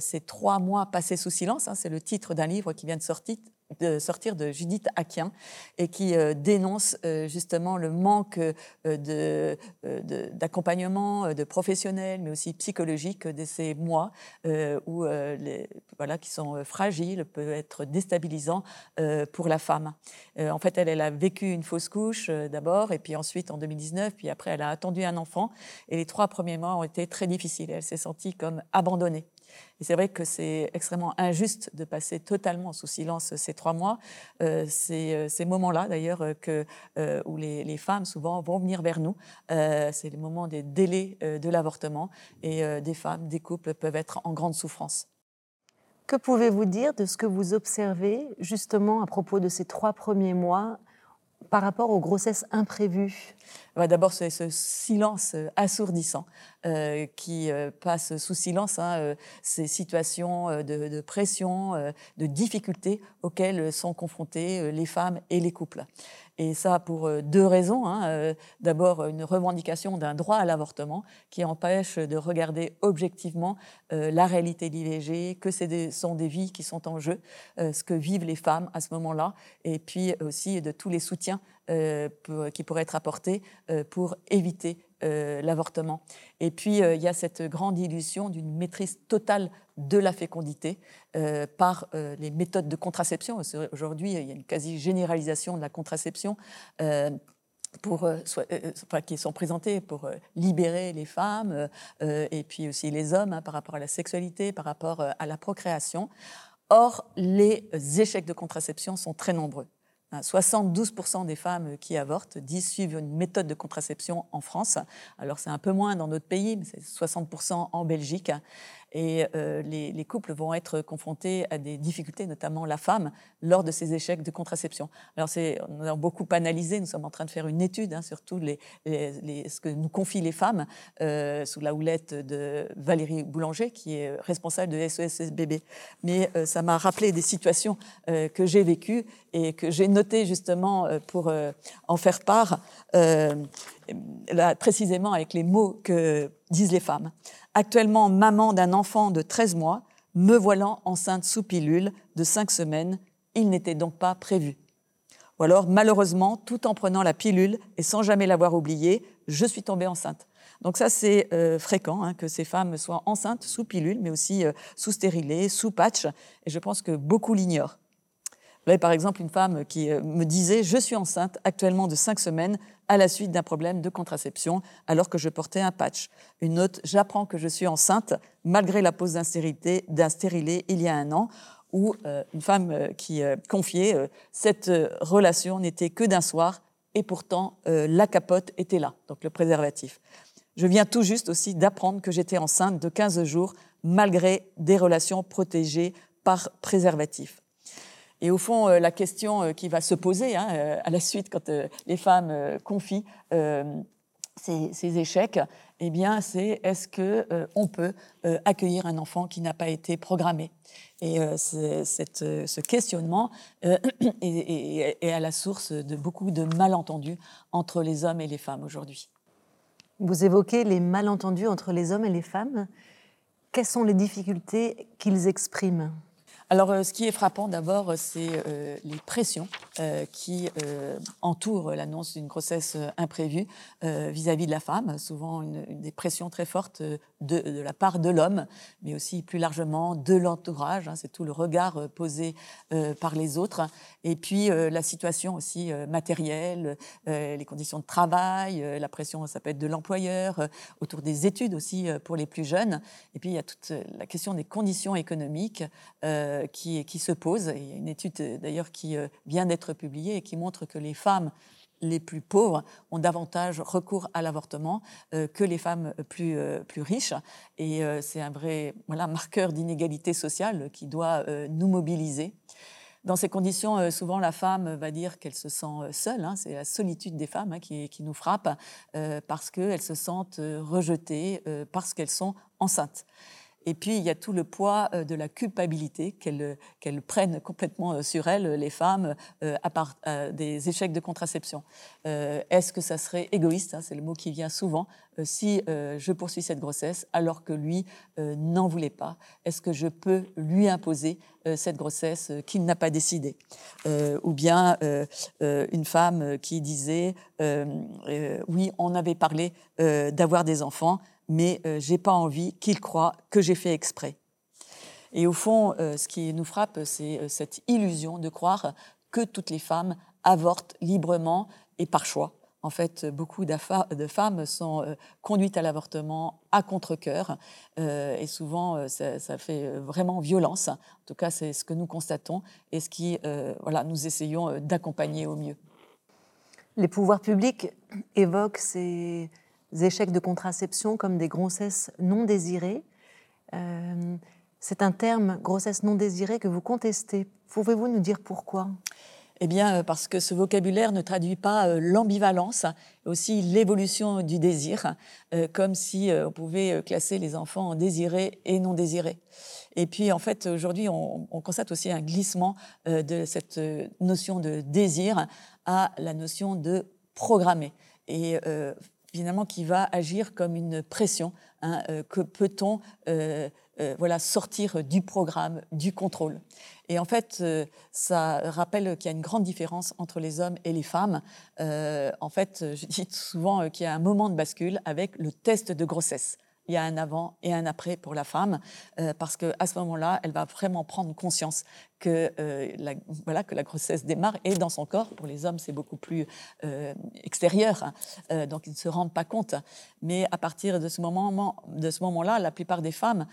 ces trois mois passés sous silence. Hein, c'est le titre d'un livre qui vient de sortir, de sortir de Judith Aquin et qui dénonce justement le manque d'accompagnement de, professionnels, mais aussi psychologique de ces mois où les, voilà, qui sont fragiles, peuvent être déstabilisants pour la femme. en fait, elle, elle a vécu une fausse couche d'abord, et puis ensuite en 2019, puis après elle a attendu un enfant, et les trois premiers mois ont été très difficiles. Elle s'est sentie comme abandonnée. Et c'est vrai que c'est extrêmement injuste de passer totalement sous silence ces trois mois. Euh, c'est euh, ces moments-là, d'ailleurs, que, euh, où les, femmes, souvent, vont venir vers nous. c'est les moments des délais de l'avortement. Et des femmes, des couples peuvent être en grande souffrance. Que pouvez-vous dire de ce que vous observez, justement, à propos de ces trois premiers mois par rapport aux grossesses imprévues? D'abord, c'est ce silence euh, assourdissant euh, qui euh, passe sous silence hein, ces situations de, pression, de difficultés auxquelles sont confrontées les femmes et les couples. Et ça pour deux raisons. Hein. D'abord, une revendication d'un droit à l'avortement qui empêche de regarder objectivement la réalité de l'IVG, que ce sont des vies qui sont en jeu, ce que vivent les femmes à ce moment-là, et puis aussi de tous les soutiens qui pourraient être apportés euh, pour éviter euh, l'avortement. Et puis, euh, il y a cette grande illusion d'une maîtrise totale de la fécondité par les méthodes de contraception. Aujourd'hui, il y a une quasi-généralisation de la contraception. Pour, qui sont présentées pour libérer les femmes et puis aussi les hommes hein, par rapport à la sexualité, par rapport à la procréation. Or, les échecs de contraception sont très nombreux. 72% des femmes qui avortent disent suivre une méthode de contraception en France. Alors c'est un peu moins dans notre pays, mais c'est 60% en Belgique et euh, les, couples vont être confrontés à des difficultés, notamment la femme, lors de ces échecs de contraception. Alors, c'est, on a beaucoup analysé, nous sommes en train de faire une étude hein, sur tout les, ce que nous confient les femmes euh, sous la houlette de Valérie Boulanger, qui est responsable de SOS Bébé. Mais euh, ça m'a rappelé des situations que j'ai vécues et que j'ai notées justement pour en faire part, là, précisément avec les mots que disent les femmes actuellement maman d'un enfant de 13 mois, me voilant enceinte sous pilule de 5 semaines, il n'était donc pas prévu. Ou alors, malheureusement, tout en prenant la pilule et sans jamais l'avoir oubliée, je suis tombée enceinte. Donc ça, c'est euh, fréquent hein, que ces femmes soient enceintes sous pilule, mais aussi euh, sous stérilet, sous patch, et je pense que beaucoup l'ignorent. Avez par exemple une femme qui euh, me disait Je suis enceinte actuellement de 5 semaines à la suite d'un problème de contraception alors que je portais un patch. Une autre J'apprends que je suis enceinte malgré la pose d'un stérilet il y a un an ou euh, une femme euh, qui confiait Cette relation n'était que d'un soir et pourtant la capote était là, donc le préservatif. Je viens tout juste aussi d'apprendre que j'étais enceinte de 15 jours malgré des relations protégées par préservatif. Et au fond, euh, la question euh, qui va se poser hein, euh, à la suite, quand les femmes confient ces, échecs, eh bien, c'est est-ce que on peut accueillir un enfant qui n'a pas été programmé? Et ce questionnement est, à la source de beaucoup de malentendus entre les hommes et les femmes aujourd'hui. Vous évoquez les malentendus entre les hommes et les femmes. Quelles sont les difficultés qu'ils expriment? Alors, euh, ce qui est frappant d'abord, c'est euh, les pressions euh, qui entourent l'annonce d'une grossesse imprévue vis-à-vis de la femme. Souvent, une, des pressions très fortes de, la part de l'homme, mais aussi plus largement de l'entourage. Hein. c'est tout le regard posé par les autres. Et puis, la situation aussi matérielle, les conditions de travail, la pression, ça peut être de l'employeur, autour des études aussi pour les plus jeunes. Et puis, il y a toute la question des conditions économiques euh, qui, se pose. Il y a une étude euh, d'ailleurs qui euh, vient d'être publiée et qui montre que les femmes les plus pauvres ont davantage recours à l'avortement que les femmes plus, plus riches. Et c'est un vrai voilà, marqueur d'inégalité sociale qui doit nous mobiliser. Dans ces conditions, souvent la femme va dire qu'elle se sent seule. Hein. c'est la solitude des femmes hein, qui, qui, nous frappe parce qu'elles se sentent rejetées, parce qu'elles sont enceintes. Et puis, il y a tout le poids euh, de la culpabilité qu'elles prennent complètement euh, sur elles, les femmes, euh, à part des échecs de contraception. Est-ce que ça serait égoïste, hein, c'est le mot qui vient souvent, si je poursuis cette grossesse alors que lui n'en voulait pas? Est-ce que je peux lui imposer cette grossesse qu'il n'a pas décidée? Ou bien une femme qui disait, oui, on avait parlé d'avoir des enfants, mais euh, j'ai pas envie qu'ils croient que j'ai fait exprès. Et au fond, euh, ce qui nous frappe, c'est euh, cette illusion de croire que toutes les femmes avortent librement et par choix. En fait, beaucoup de femmes sont conduites à l'avortement à contre-coeur et souvent ça, ça, fait vraiment violence. En tout cas, c'est ce que nous constatons et ce qui, voilà, nous essayons d'accompagner au mieux. Les pouvoirs publics évoquent ces échecs de contraception comme des grossesses non désirées. Euh, c'est un terme, grossesse non désirée, que vous contestez. Pouvez-vous nous dire pourquoi? Eh bien, euh, parce que ce vocabulaire ne traduit pas euh, l'ambivalence, aussi l'évolution du désir, comme si on pouvait classer les enfants en désirés et non désirés. Et puis, en fait, aujourd'hui, on, constate aussi un glissement de cette notion de désir à la notion de programmer. Et finalement qui va agir comme une pression. Hein, euh, que peut-on euh, euh, voilà, sortir du programme, du contrôle Et en fait, ça rappelle qu'il y a une grande différence entre les hommes et les femmes. en fait, je dis souvent qu'il y a un moment de bascule avec le test de grossesse il y a un avant et un après pour la femme, parce qu'à ce moment-là, elle va vraiment prendre conscience que, euh, la, voilà, que la grossesse démarre et dans son corps. Pour les hommes, c'est beaucoup plus euh, extérieur, hein. euh, donc ils ne se rendent pas compte. Mais à partir de ce moment, de ce moment-là, la plupart des femmes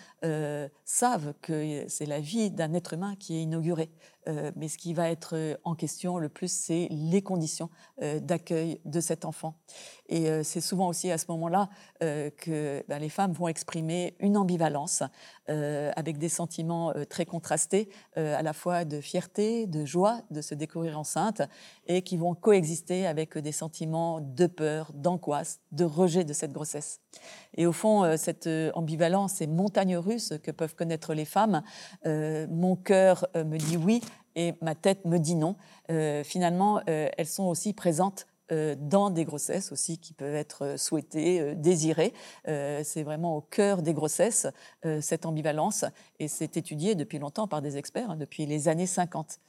savent que c'est la vie d'un être humain qui est inaugurée. mais ce qui va être en question le plus, c'est les conditions d'accueil de cet enfant. Et c'est souvent aussi à ce moment-là que ben, les femmes vont exprimer une ambivalence avec des sentiments très contrastés, à la de fierté, de joie de se découvrir enceinte, et qui vont coexister avec des sentiments de peur, d'angoisse, de rejet de cette grossesse. Et au fond, euh, cette euh, ambivalence et montagne russe que peuvent connaître les femmes, euh, mon cœur me dit oui et ma tête me dit non, finalement, elles sont aussi présentes dans des grossesses aussi qui peuvent être euh, souhaitées, euh, désirées. c'est vraiment au cœur des grossesses, cette ambivalence, et c'est étudié depuis longtemps par des experts, hein, depuis les années 50.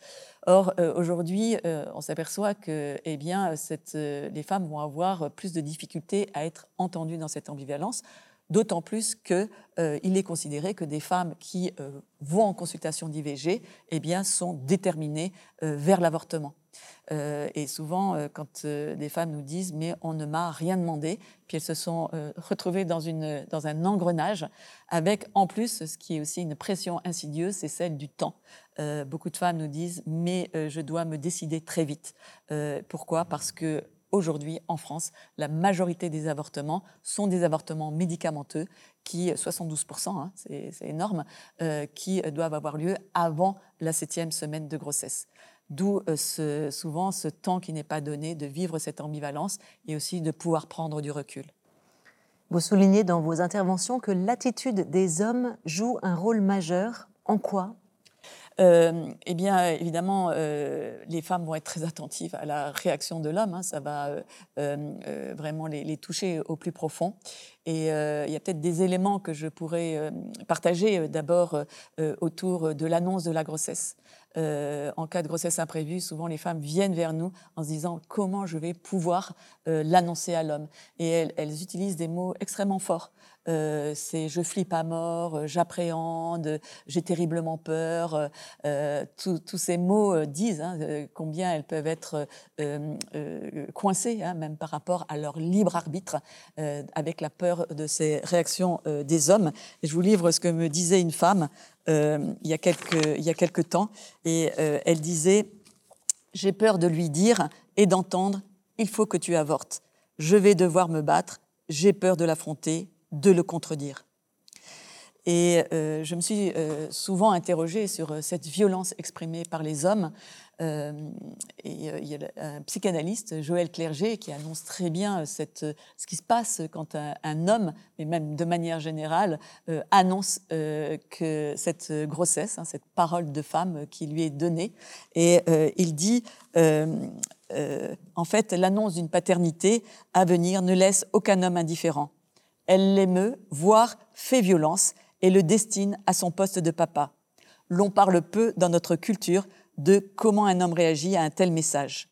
Or, aujourd'hui, on s'aperçoit que eh les femmes vont avoir plus de difficultés à être entendues dans cette ambivalence, d'autant plus qu'il est considéré que des femmes qui vont en consultation d'IVG eh sont déterminées vers l'avortement. Euh, et souvent, euh, quand euh, des femmes nous disent mais on ne m'a rien demandé, puis elles se sont retrouvées dans, une, dans un engrenage avec en plus ce qui est aussi une pression insidieuse, c'est celle du temps. beaucoup de femmes nous disent mais je dois me décider très vite. pourquoi? Parce que aujourd'hui, en France, la majorité des avortements sont des avortements médicamenteux, qui 72%, hein, c'est énorme, qui doivent avoir lieu avant la septième semaine de grossesse. D'où euh, souvent ce temps qui n'est pas donné de vivre cette ambivalence et aussi de pouvoir prendre du recul. Vous soulignez dans vos interventions que l'attitude des hommes joue un rôle majeur. En quoi euh, eh bien, évidemment, euh, les femmes vont être très attentives à la réaction de l'homme. Hein. ça va vraiment les, toucher au plus profond. Et il y a peut-être des éléments que je pourrais partager d'abord autour de l'annonce de la grossesse. Euh, en cas de grossesse imprévue, souvent les femmes viennent vers nous en se disant comment je vais pouvoir euh, l'annoncer à l'homme? Et elles, utilisent des mots extrêmement forts. Euh, c'est je flippe à mort, j'appréhende, j'ai terriblement peur. Tous ces mots disent hein, combien elles peuvent être coincées, hein, même par rapport à leur libre arbitre, avec la peur de ces réactions des hommes. Je vous livre ce que me disait une femme euh, il, y a quelques, temps, et euh, elle disait J'ai peur de lui dire et d'entendre Il faut que tu avortes. Je vais devoir me battre. J'ai peur de l'affronter, de le contredire. Et euh, je me suis souvent interrogée sur cette violence exprimée par les hommes et il y a un psychanalyste, Joël Clerget, qui annonce très bien ce qui se passe quand un, homme, mais même de manière générale, annonce que cette grossesse, hein, cette parole de femme qui lui est donnée. Et il dit en fait, l'annonce d'une paternité à venir ne laisse aucun homme indifférent. Elle l'émeut, voire fait violence, et le destine à son poste de papa. L'on parle peu dans notre culture de comment un homme réagit à un tel message.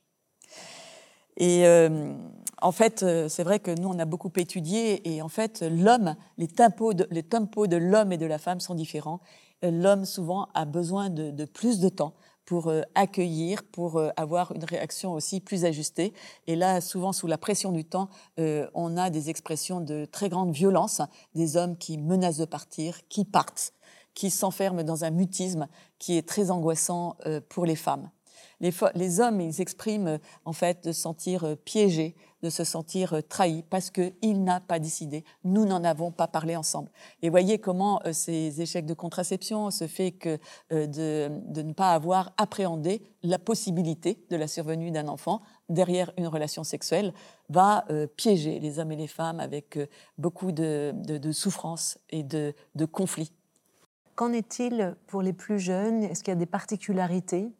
Et euh, en fait, euh, c'est vrai que nous, on a beaucoup étudié, et en fait, l'homme, les tempos de, les de l'homme et de la femme sont différents. L'homme, souvent, a besoin de plus de temps pour euh, accueillir, pour euh, avoir une réaction aussi plus ajustée. Et là, souvent, sous la pression du temps, euh, on a des expressions de très grande violence, des hommes qui menacent de partir, qui partent, qui s'enferment dans un mutisme qui est très angoissant pour les femmes. Les, hommes, ils expriment en fait de se sentir piégés, de se sentir euh, trahi parce qu'il n'a pas décidé. Nous n'en avons pas parlé ensemble. Et voyez comment euh, ces échecs de contraception, ce fait que euh, de, ne pas avoir appréhendé la possibilité de la survenue d'un enfant derrière une relation sexuelle va piéger les hommes et les femmes avec beaucoup de, de souffrance et de, de conflits. Qu'en est-il pour les plus jeunes? Est-ce qu'il y a des particularités?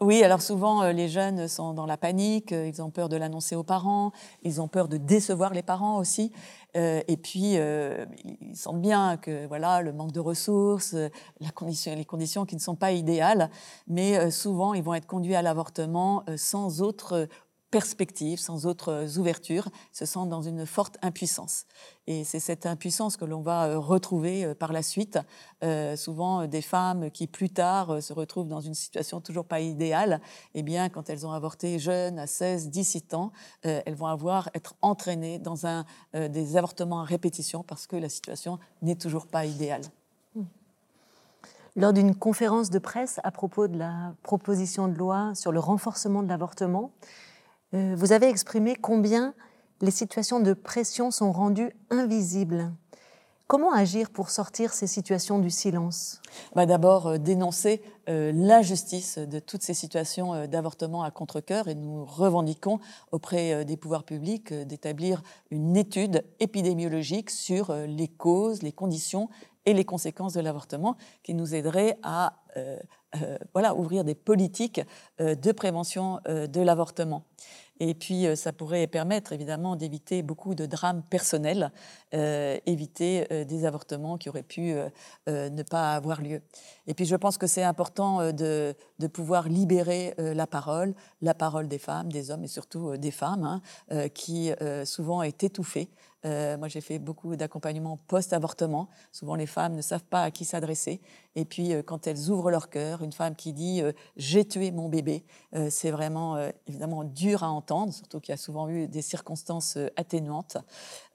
Oui, alors souvent euh, les jeunes sont dans la panique, euh, ils ont peur de l'annoncer aux parents, ils ont peur de décevoir les parents aussi, euh, et puis ils sentent bien que voilà le manque de ressources, la condition, les conditions qui ne sont pas idéales, mais souvent ils vont être conduits à l'avortement sans autre perspective, sans autres ouvertures, se sentent dans une forte impuissance. Et c'est cette impuissance que l'on va euh, retrouver euh, par la suite. Euh, souvent, des femmes qui plus tard se retrouvent dans une situation toujours pas idéale, eh bien, quand elles ont avorté jeunes, à 16, 17 ans, elles vont avoir être entraînées dans un, des avortements à répétition parce que la situation n'est toujours pas idéale. Lors d'une conférence de presse à propos de la proposition de loi sur le renforcement de l'avortement, euh, vous avez exprimé combien les situations de pression sont rendues invisibles. Comment agir pour sortir ces situations du silence? Bah D'abord, euh, dénoncer euh, l'injustice de toutes ces situations d'avortement à contre-coeur et nous revendiquons auprès des pouvoirs publics d'établir une étude épidémiologique sur les causes, les conditions et les conséquences de l'avortement qui nous aiderait à voilà, ouvrir des politiques de prévention de l'avortement. Et puis, euh, ça pourrait permettre évidemment d'éviter beaucoup de drames personnels, euh, éviter euh, des avortements qui auraient pu ne pas avoir lieu. Et puis, je pense que c'est important de, pouvoir libérer la parole, la parole des femmes, des hommes et surtout des femmes, hein, qui souvent est étouffée euh, moi, j'ai fait beaucoup d'accompagnement post-avortement. Souvent, les femmes ne savent pas à qui s'adresser. Et puis, euh, quand elles ouvrent leur cœur, une femme qui dit euh, J'ai tué mon bébé, c'est vraiment évidemment dur à entendre, surtout qu'il y a souvent eu des circonstances atténuantes.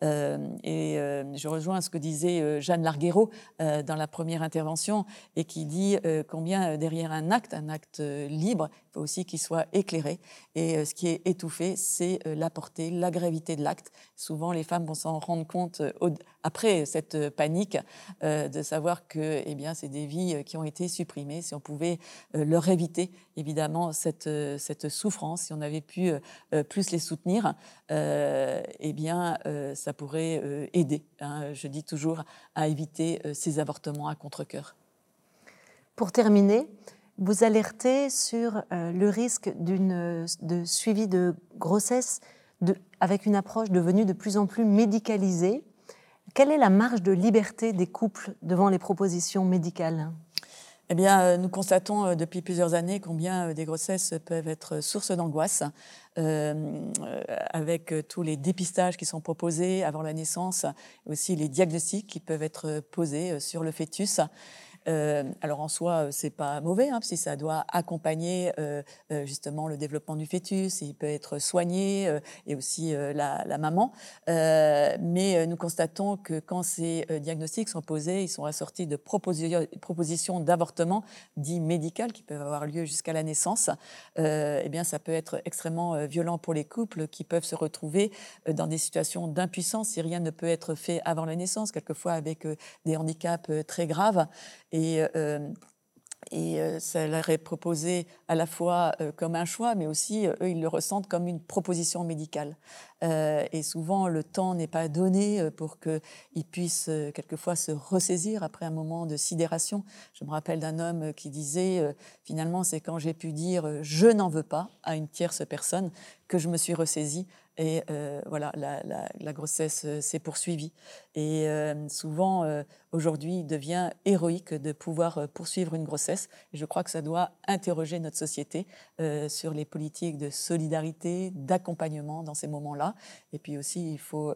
et je rejoins ce que disait Jeanne Larguero dans la première intervention et qui dit combien derrière un acte, un acte libre, il faut aussi qu'il soit éclairé. Et ce qui est étouffé, c'est la portée, la gravité de l'acte. Souvent, les femmes vont s'en rendre compte euh, après cette euh, panique euh, de savoir que eh bien, c'est des vies qui ont été supprimées. Si on pouvait leur éviter évidemment cette, cette souffrance, si on avait pu plus les soutenir, eh bien, ça pourrait aider, hein, je dis toujours, à éviter ces avortements à contre-coeur. Pour terminer, vous alertez sur le risque de suivi de grossesse avec une approche devenue de plus en plus médicalisée. Quelle est la marge de liberté des couples devant les propositions médicales? Eh bien, euh, nous constatons euh, depuis plusieurs années combien euh, des grossesses peuvent être source d'angoisse, avec tous les dépistages qui sont proposés avant la naissance, aussi les diagnostics qui peuvent être posés sur le fœtus. Euh, alors en soi, euh, c'est pas mauvais, hein, si ça doit accompagner euh, justement le développement du fœtus, il peut être soigné et aussi la, maman. mais nous constatons que quand ces diagnostics sont posés, ils sont assortis de propositions d'avortement dit médicales qui peuvent avoir lieu jusqu'à la naissance. eh bien, ça peut être extrêmement violent pour les couples qui peuvent se retrouver dans des situations d'impuissance si rien ne peut être fait avant la naissance, quelquefois avec des handicaps très graves. Et, euh, euh, ça leur est proposé à la fois euh, comme un choix, mais aussi, eux, ils le ressentent comme une proposition médicale. et souvent, le temps n'est pas donné pour qu'ils puissent quelquefois se ressaisir après un moment de sidération. Je me rappelle d'un homme qui disait, finalement, c'est quand j'ai pu dire je n'en veux pas à une tierce personne que je me suis ressaisie et voilà, la, grossesse s'est poursuivie. Et euh, souvent, aujourd'hui, il devient héroïque de pouvoir poursuivre une grossesse. Je crois que ça doit interroger notre société sur les politiques de solidarité, d'accompagnement dans ces moments-là. Et puis aussi, il faut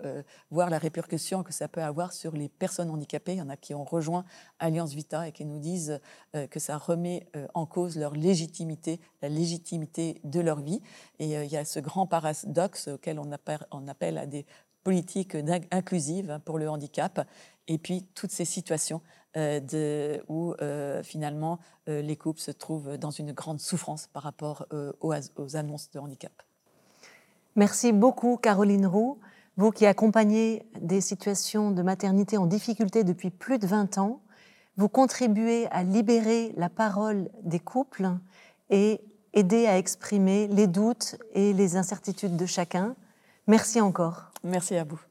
voir la répercussion que ça peut avoir sur les personnes handicapées. Il y en a qui ont rejoint Alliance Vita et qui nous disent que ça remet en cause leur légitimité, la légitimité de leur vie. Et il y a ce grand paradoxe auquel on appelle, à des politiques inclusives pour le handicap, et puis toutes ces situations euh, où euh, finalement euh, les couples se trouvent dans une grande souffrance par rapport aux, aux, annonces de handicap. Merci beaucoup Caroline Roux, vous qui accompagnez des situations de maternité en difficulté depuis plus de 20 ans. Vous contribuez à libérer la parole des couples et aider à exprimer les doutes et les incertitudes de chacun. Merci encore. Merci à vous.